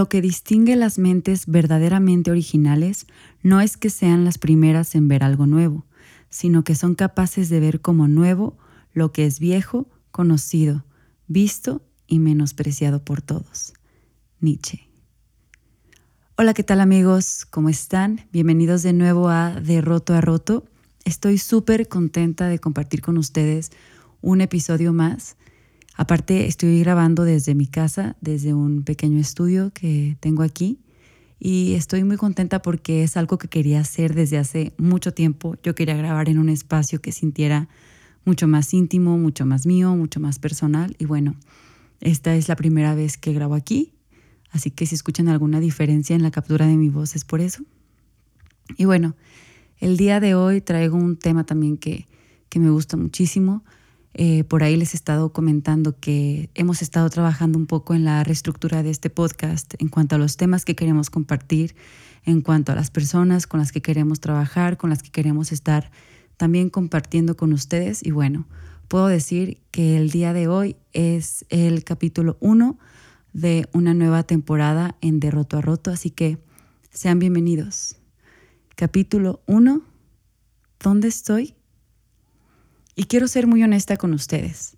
Lo que distingue las mentes verdaderamente originales no es que sean las primeras en ver algo nuevo, sino que son capaces de ver como nuevo lo que es viejo, conocido, visto y menospreciado por todos. Nietzsche. Hola, ¿qué tal amigos? ¿Cómo están? Bienvenidos de nuevo a De Roto a Roto. Estoy súper contenta de compartir con ustedes un episodio más. Aparte, estoy grabando desde mi casa, desde un pequeño estudio que tengo aquí. Y estoy muy contenta porque es algo que quería hacer desde hace mucho tiempo. Yo quería grabar en un espacio que sintiera mucho más íntimo, mucho más mío, mucho más personal. Y bueno, esta es la primera vez que grabo aquí. Así que si escuchan alguna diferencia en la captura de mi voz es por eso. Y bueno, el día de hoy traigo un tema también que, que me gusta muchísimo. Eh, por ahí les he estado comentando que hemos estado trabajando un poco en la reestructura de este podcast en cuanto a los temas que queremos compartir, en cuanto a las personas con las que queremos trabajar, con las que queremos estar también compartiendo con ustedes. Y bueno, puedo decir que el día de hoy es el capítulo 1 de una nueva temporada en De Roto a Roto, así que sean bienvenidos. Capítulo 1, ¿dónde estoy? Y quiero ser muy honesta con ustedes.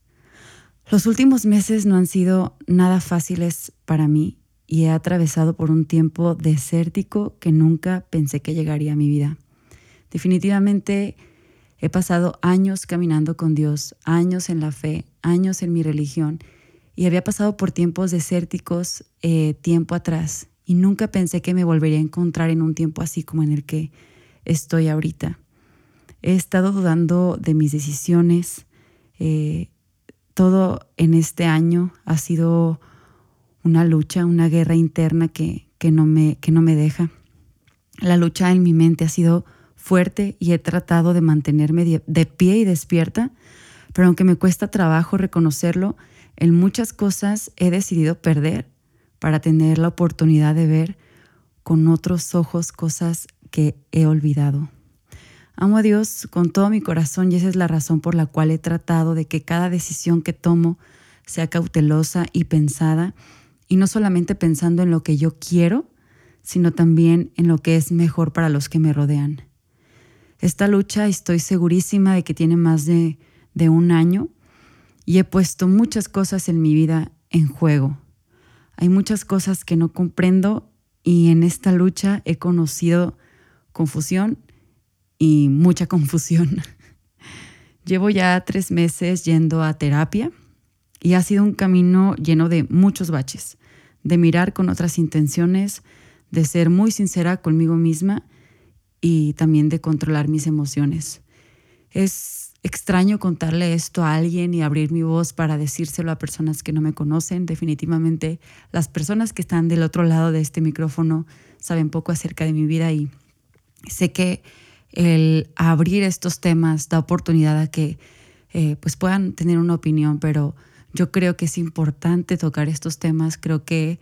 Los últimos meses no han sido nada fáciles para mí y he atravesado por un tiempo desértico que nunca pensé que llegaría a mi vida. Definitivamente he pasado años caminando con Dios, años en la fe, años en mi religión y había pasado por tiempos desérticos eh, tiempo atrás y nunca pensé que me volvería a encontrar en un tiempo así como en el que estoy ahorita. He estado dudando de mis decisiones. Eh, todo en este año ha sido una lucha, una guerra interna que, no me, que no me deja. La lucha en mi mente ha sido fuerte y he tratado de mantenerme de pie y despierta, pero aunque me cuesta trabajo reconocerlo, en muchas cosas he decidido perder para tener la oportunidad de ver con otros ojos cosas que he olvidado. Amo a Dios con todo mi corazón y esa es la razón por la cual he tratado de que cada decisión que tomo sea cautelosa y pensada, y no solamente pensando en lo que yo quiero, sino también en lo que es mejor para los que me rodean. Esta lucha estoy segurísima de que tiene más de, de un año y he puesto muchas cosas en mi vida en juego. Hay muchas cosas que no comprendo y en esta lucha he conocido confusión y mucha confusión. Llevo ya tres meses yendo a terapia y ha sido un camino lleno de muchos baches, de mirar con otras intenciones, de ser muy sincera conmigo misma y también de controlar mis emociones. Es extraño contarle esto a alguien y abrir mi voz para decírselo a personas que no me conocen. Definitivamente las personas que están del otro lado de este micrófono saben poco acerca de mi vida y sé que el abrir estos temas da oportunidad a que eh, pues puedan tener una opinión, pero yo creo que es importante tocar estos temas. Creo que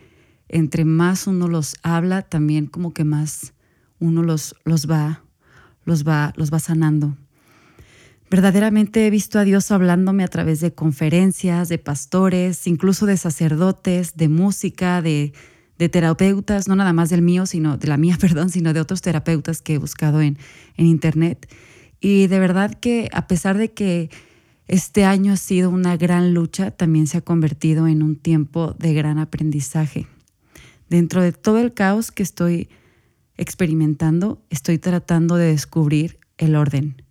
entre más uno los habla, también como que más uno los, los, va, los, va, los va sanando. Verdaderamente he visto a Dios hablándome a través de conferencias, de pastores, incluso de sacerdotes, de música, de de terapeutas, no nada más del mío, sino de la mía, perdón, sino de otros terapeutas que he buscado en, en internet. Y de verdad que a pesar de que este año ha sido una gran lucha, también se ha convertido en un tiempo de gran aprendizaje. Dentro de todo el caos que estoy experimentando, estoy tratando de descubrir el orden.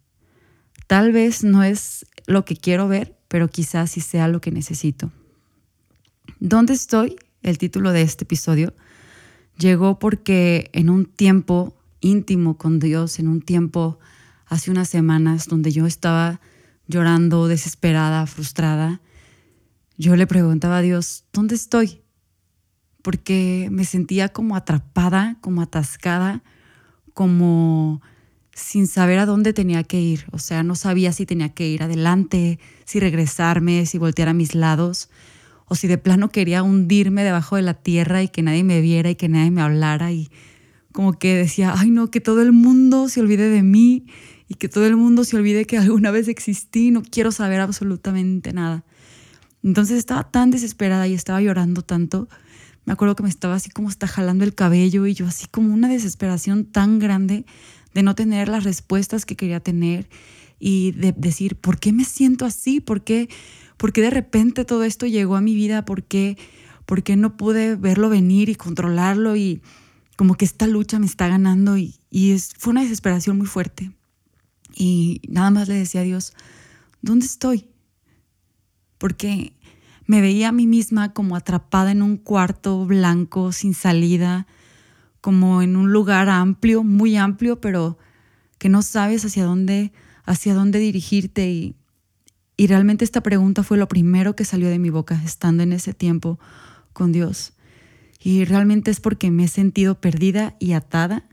Tal vez no es lo que quiero ver, pero quizás sí sea lo que necesito. ¿Dónde estoy? El título de este episodio, llegó porque en un tiempo íntimo con Dios, en un tiempo hace unas semanas donde yo estaba llorando, desesperada, frustrada, yo le preguntaba a Dios, ¿dónde estoy? Porque me sentía como atrapada, como atascada, como sin saber a dónde tenía que ir. O sea, no sabía si tenía que ir adelante, si regresarme, si voltear a mis lados o si de plano quería hundirme debajo de la tierra y que nadie me viera y que nadie me hablara y como que decía, ay no, que todo el mundo se olvide de mí y que todo el mundo se olvide que alguna vez existí, no quiero saber absolutamente nada. Entonces estaba tan desesperada y estaba llorando tanto. Me acuerdo que me estaba así como está jalando el cabello y yo así como una desesperación tan grande de no tener las respuestas que quería tener y de decir, ¿por qué me siento así? ¿Por qué, ¿Por qué de repente todo esto llegó a mi vida? ¿Por qué, ¿Por qué no pude verlo venir y controlarlo? Y como que esta lucha me está ganando y, y es, fue una desesperación muy fuerte. Y nada más le decía a Dios, ¿dónde estoy? Porque me veía a mí misma como atrapada en un cuarto blanco, sin salida, como en un lugar amplio, muy amplio, pero que no sabes hacia dónde, hacia dónde dirigirte. Y, y realmente esta pregunta fue lo primero que salió de mi boca estando en ese tiempo con Dios. Y realmente es porque me he sentido perdida y atada,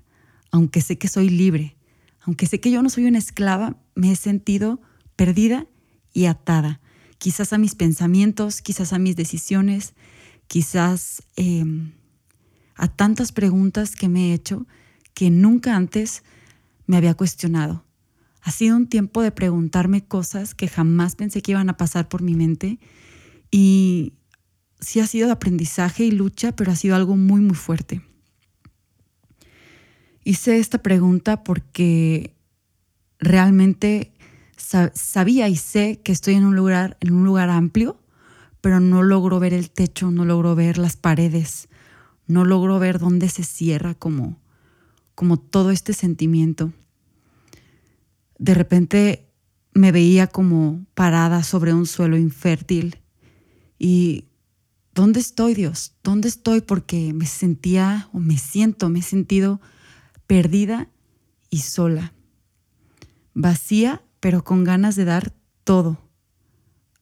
aunque sé que soy libre, aunque sé que yo no soy una esclava, me he sentido perdida y atada, quizás a mis pensamientos, quizás a mis decisiones, quizás em, a tantas preguntas que me he hecho que nunca antes me había cuestionado. Ha sido un tiempo de preguntarme cosas que jamás pensé que iban a pasar por mi mente y sí ha sido de aprendizaje y lucha, pero ha sido algo muy, muy fuerte. Hice esta pregunta porque realmente sabía y sé que estoy en un lugar, en un lugar amplio, pero no logro ver el techo, no logro ver las paredes, no logro ver dónde se cierra como, como todo este sentimiento. De repente me veía como parada sobre un suelo infértil y ¿dónde estoy Dios? ¿Dónde estoy? Porque me sentía o me siento, me he sentido perdida y sola, vacía, pero con ganas de dar todo,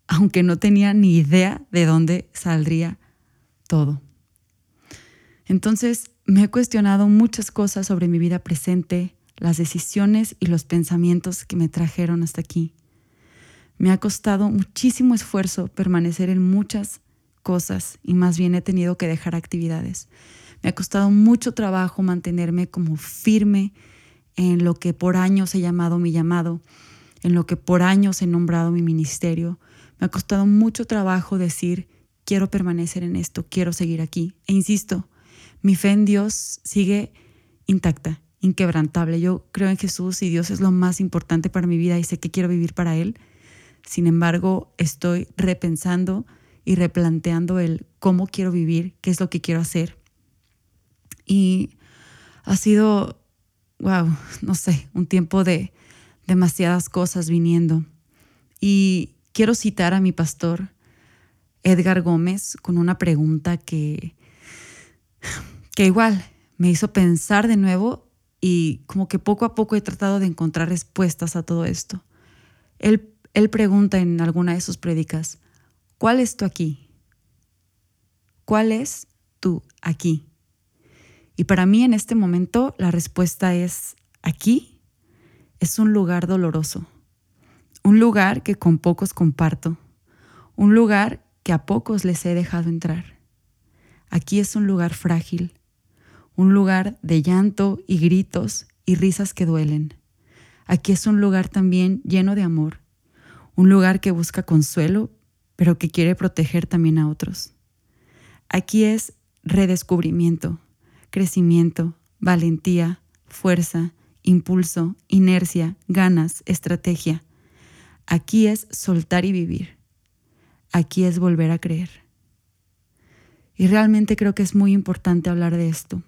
aunque no tenía ni idea de dónde saldría todo. Entonces me he cuestionado muchas cosas sobre mi vida presente, las decisiones y los pensamientos que me trajeron hasta aquí. Me ha costado muchísimo esfuerzo permanecer en muchas cosas y más bien he tenido que dejar actividades. Me ha costado mucho trabajo mantenerme como firme en lo que por años he llamado mi llamado, en lo que por años he nombrado mi ministerio. Me ha costado mucho trabajo decir, quiero permanecer en esto, quiero seguir aquí. E insisto, mi fe en Dios sigue intacta, inquebrantable. Yo creo en Jesús y Dios es lo más importante para mi vida y sé que quiero vivir para Él. Sin embargo, estoy repensando y replanteando el cómo quiero vivir, qué es lo que quiero hacer. Y ha sido, wow, no sé, un tiempo de demasiadas cosas viniendo. Y quiero citar a mi pastor Edgar Gómez con una pregunta que que igual me hizo pensar de nuevo y como que poco a poco he tratado de encontrar respuestas a todo esto. Él, él pregunta en alguna de sus prédicas, ¿cuál es tu aquí? ¿Cuál es tu aquí? Y para mí en este momento la respuesta es, aquí es un lugar doloroso, un lugar que con pocos comparto, un lugar que a pocos les he dejado entrar. Aquí es un lugar frágil, un lugar de llanto y gritos y risas que duelen. Aquí es un lugar también lleno de amor, un lugar que busca consuelo, pero que quiere proteger también a otros. Aquí es redescubrimiento, crecimiento, valentía, fuerza, impulso, inercia, ganas, estrategia. Aquí es soltar y vivir. Aquí es volver a creer. Y realmente creo que es muy importante hablar de esto.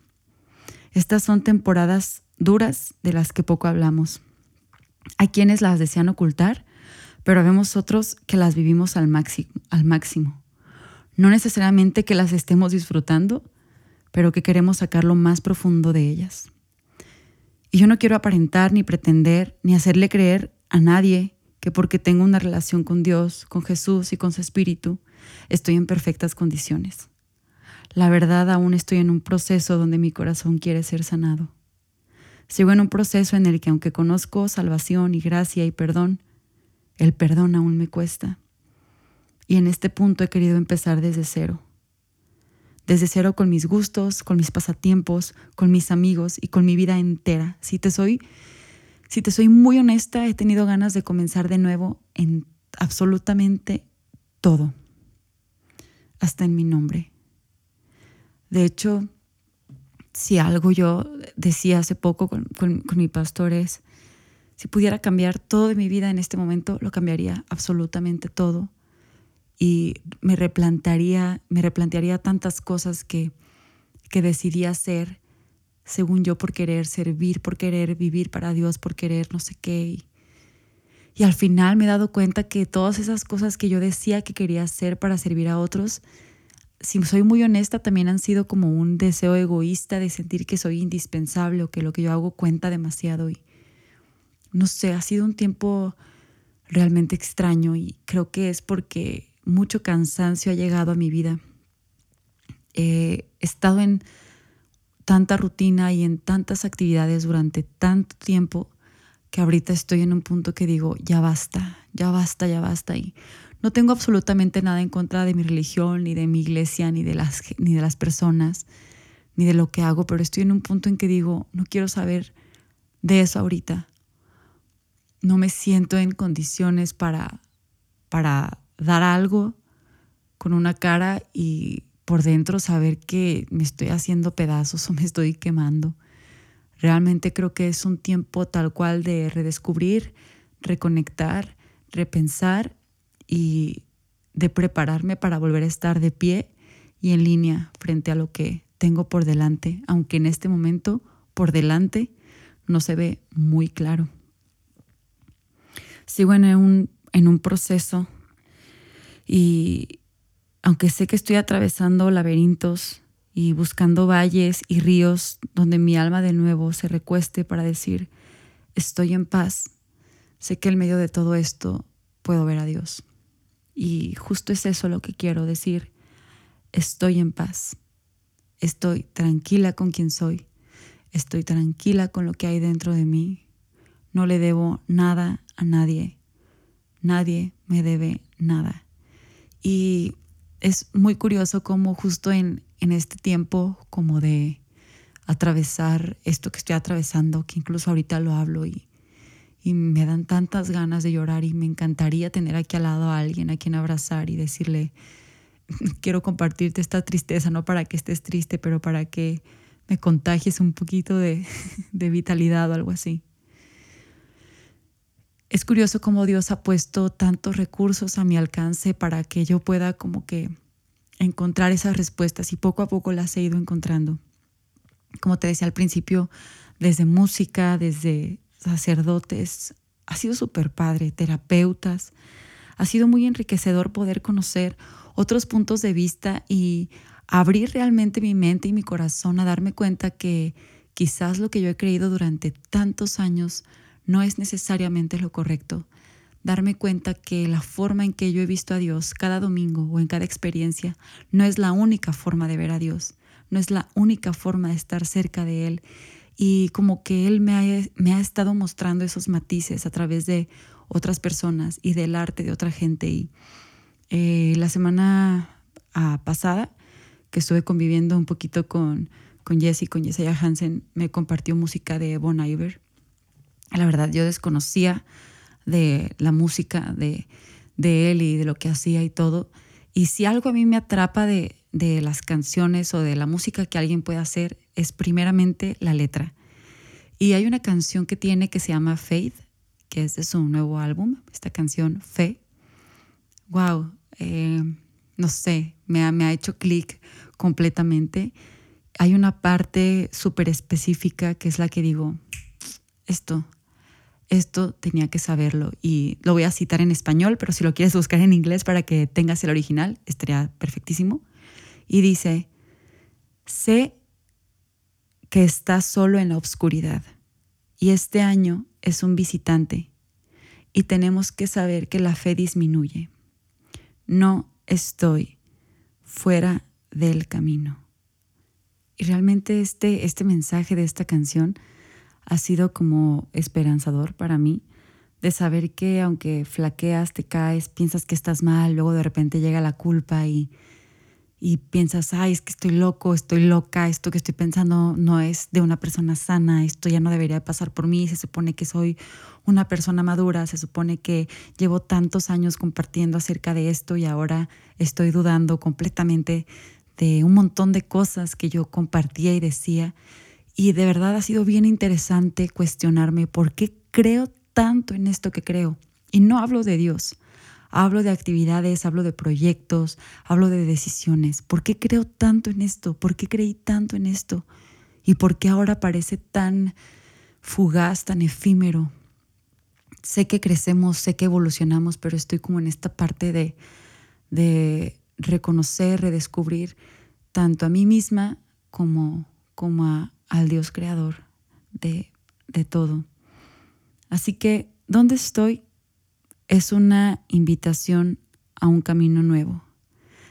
Estas son temporadas duras de las que poco hablamos. Hay quienes las desean ocultar, pero vemos otros que las vivimos al máximo. No necesariamente que las estemos disfrutando, pero que queremos sacar lo más profundo de ellas. Y yo no quiero aparentar ni pretender ni hacerle creer a nadie que porque tengo una relación con Dios, con Jesús y con su Espíritu, estoy en perfectas condiciones. La verdad, aún estoy en un proceso donde mi corazón quiere ser sanado. Sigo en un proceso en el que aunque conozco salvación y gracia y perdón, el perdón aún me cuesta. Y en este punto he querido empezar desde cero. Desde cero con mis gustos, con mis pasatiempos, con mis amigos y con mi vida entera. Si te soy, si te soy muy honesta, he tenido ganas de comenzar de nuevo en absolutamente todo. Hasta en mi nombre De hecho, si algo yo decía hace poco con, con, mi pastor es, si pudiera cambiar todo de mi vida en este momento, lo cambiaría absolutamente todo. Y me replantearía, me replantearía tantas cosas que, que decidí hacer según yo por querer servir, por querer vivir para Dios, por querer no sé qué. Y, al final me he dado cuenta que todas esas cosas que yo decía que quería hacer para servir a otros, si soy muy honesta, también han sido como un deseo egoísta de sentir que soy indispensable o que lo que yo hago cuenta demasiado. Y no sé, ha sido un tiempo realmente extraño y creo que es porque mucho cansancio ha llegado a mi vida. he estado en tanta rutina y en tantas actividades durante tanto tiempo que ahorita estoy en un punto que digo, ya basta, ya basta, ya basta. Y no tengo absolutamente nada en contra de mi religión, ni de mi iglesia, ni de las, ni de las personas, ni de lo que hago, pero estoy en un punto en que digo, no quiero saber de eso ahorita. No me siento en condiciones para, para dar algo con una cara y por dentro saber que me estoy haciendo pedazos o me estoy quemando. Realmente creo que es un tiempo tal cual de redescubrir, reconectar, repensar y de prepararme para volver a estar de pie y en línea frente a lo que tengo por delante, aunque en este momento por delante no se ve muy claro. Sigo en un, en un proceso y aunque sé que estoy atravesando laberintos y buscando valles y ríos donde mi alma de nuevo se recueste para decir, estoy en paz, sé que en medio de todo esto puedo ver a Dios. Y justo es eso lo que quiero decir, estoy en paz, estoy tranquila con quien soy, estoy tranquila con lo que hay dentro de mí, no le debo nada a nadie, nadie me debe nada. Y es muy curioso cómo justo en, en este tiempo como de atravesar esto que estoy atravesando, que incluso ahorita lo hablo y, y me dan tantas ganas de llorar y me encantaría tener aquí al lado a alguien a quien abrazar y decirle, quiero compartirte esta tristeza, no para que estés triste, pero para que me contagies un poquito de, de vitalidad o algo así. Es curioso cómo Dios ha puesto tantos recursos a mi alcance para que yo pueda como que encontrar esas respuestas y poco a poco las he ido encontrando. Como te decía al principio, desde música, desde sacerdotes, ha sido súper padre, terapeutas, ha sido muy enriquecedor poder conocer otros puntos de vista y abrir realmente mi mente y mi corazón a darme cuenta que quizás lo que yo he creído durante tantos años no es necesariamente lo correcto. Darme cuenta que la forma en que yo he visto a Dios cada domingo o en cada experiencia no es la única forma de ver a Dios, no es la única forma de estar cerca de Él. Y como que Él me ha, me ha estado mostrando esos matices a través de otras personas y del arte de otra gente. Y eh, la semana ah, pasada, que estuve conviviendo un poquito con, con Jessie, con Jessica Hansen, me compartió música de Bon Iver la verdad, yo desconocía de la música de, de él y de lo que hacía y todo. Y si algo a mí me atrapa de, de las canciones o de la música que alguien puede hacer es primeramente la letra. Y hay una canción que tiene que se llama Faith, que es de su nuevo álbum, esta canción Fe. Wow, eh, no sé, me ha, me ha hecho clic completamente. Hay una parte súper específica que es la que digo, esto, esto tenía que saberlo y lo voy a citar en español, pero si lo quieres buscar en inglés para que tengas el original, estaría perfectísimo. Y dice, sé que estás solo en la oscuridad y este año es un visitante y tenemos que saber que la fe disminuye. No estoy fuera del camino. Y realmente este, este mensaje de esta canción ha sido como esperanzador para mí de saber que aunque flaqueas, te caes, piensas que estás mal, luego de repente llega la culpa y, y piensas, ay, es que estoy loco, estoy loca, esto que estoy pensando no es de una persona sana, esto ya no debería pasar por mí, se supone que soy una persona madura, se supone que llevo tantos años compartiendo acerca de esto y ahora estoy dudando completamente de un montón de cosas que yo compartía y decía. Y de verdad ha sido bien interesante cuestionarme por qué creo tanto en esto que creo. Y no hablo de Dios, hablo de actividades, hablo de proyectos, hablo de decisiones. ¿Por qué creo tanto en esto? ¿Por qué creí tanto en esto? ¿Y por qué ahora parece tan fugaz, tan efímero? Sé que crecemos, sé que evolucionamos, pero estoy como en esta parte de, de reconocer, redescubrir tanto a mí misma como, como al Dios creador de, de todo. Así que, ¿dónde estoy? Es una invitación a un camino nuevo.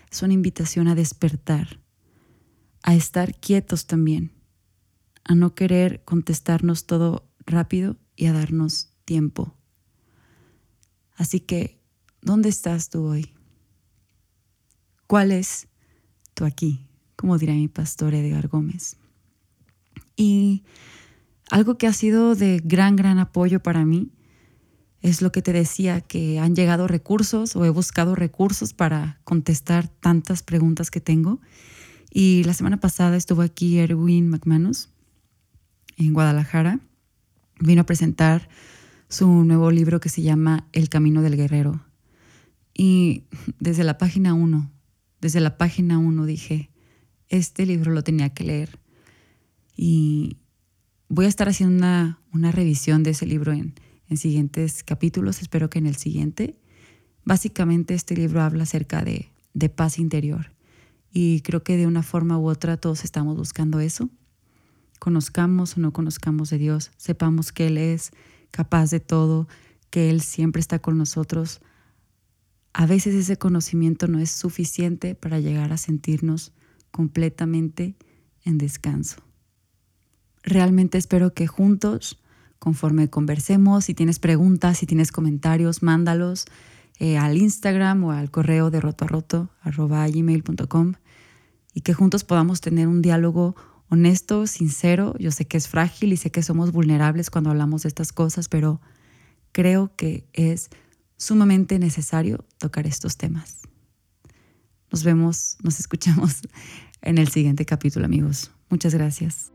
Es una invitación a despertar, a estar quietos también, a no querer contestarnos todo rápido y a darnos tiempo. Así que, ¿dónde estás tú hoy? ¿Cuál es tu aquí? Como dirá mi pastor Edgar Gómez. Y algo que ha sido de gran, gran apoyo para mí es lo que te decía, que han llegado recursos o he buscado recursos para contestar tantas preguntas que tengo. Y la semana pasada estuvo aquí Erwin McManus en Guadalajara. Vino a presentar su nuevo libro que se llama El Camino del Guerrero. Y desde la página 1 desde la página 1 dije, este libro lo tenía que leer. Y voy a estar haciendo una, una revisión de ese libro en, en siguientes capítulos, espero que en el siguiente. Básicamente este libro habla acerca de, de paz interior y creo que de una forma u otra todos estamos buscando eso. Conozcamos o no conozcamos de Dios, sepamos que Él es capaz de todo, que Él siempre está con nosotros, a veces ese conocimiento no es suficiente para llegar a sentirnos completamente en descanso. Realmente espero que juntos, conforme conversemos, si tienes preguntas, si tienes comentarios, mándalos eh, al Instagram o al correo de roto y que juntos podamos tener un diálogo honesto, sincero. Yo sé que es frágil y sé que somos vulnerables cuando hablamos de estas cosas, pero creo que es sumamente necesario tocar estos temas. Nos vemos, nos escuchamos en el siguiente capítulo, amigos. Muchas gracias.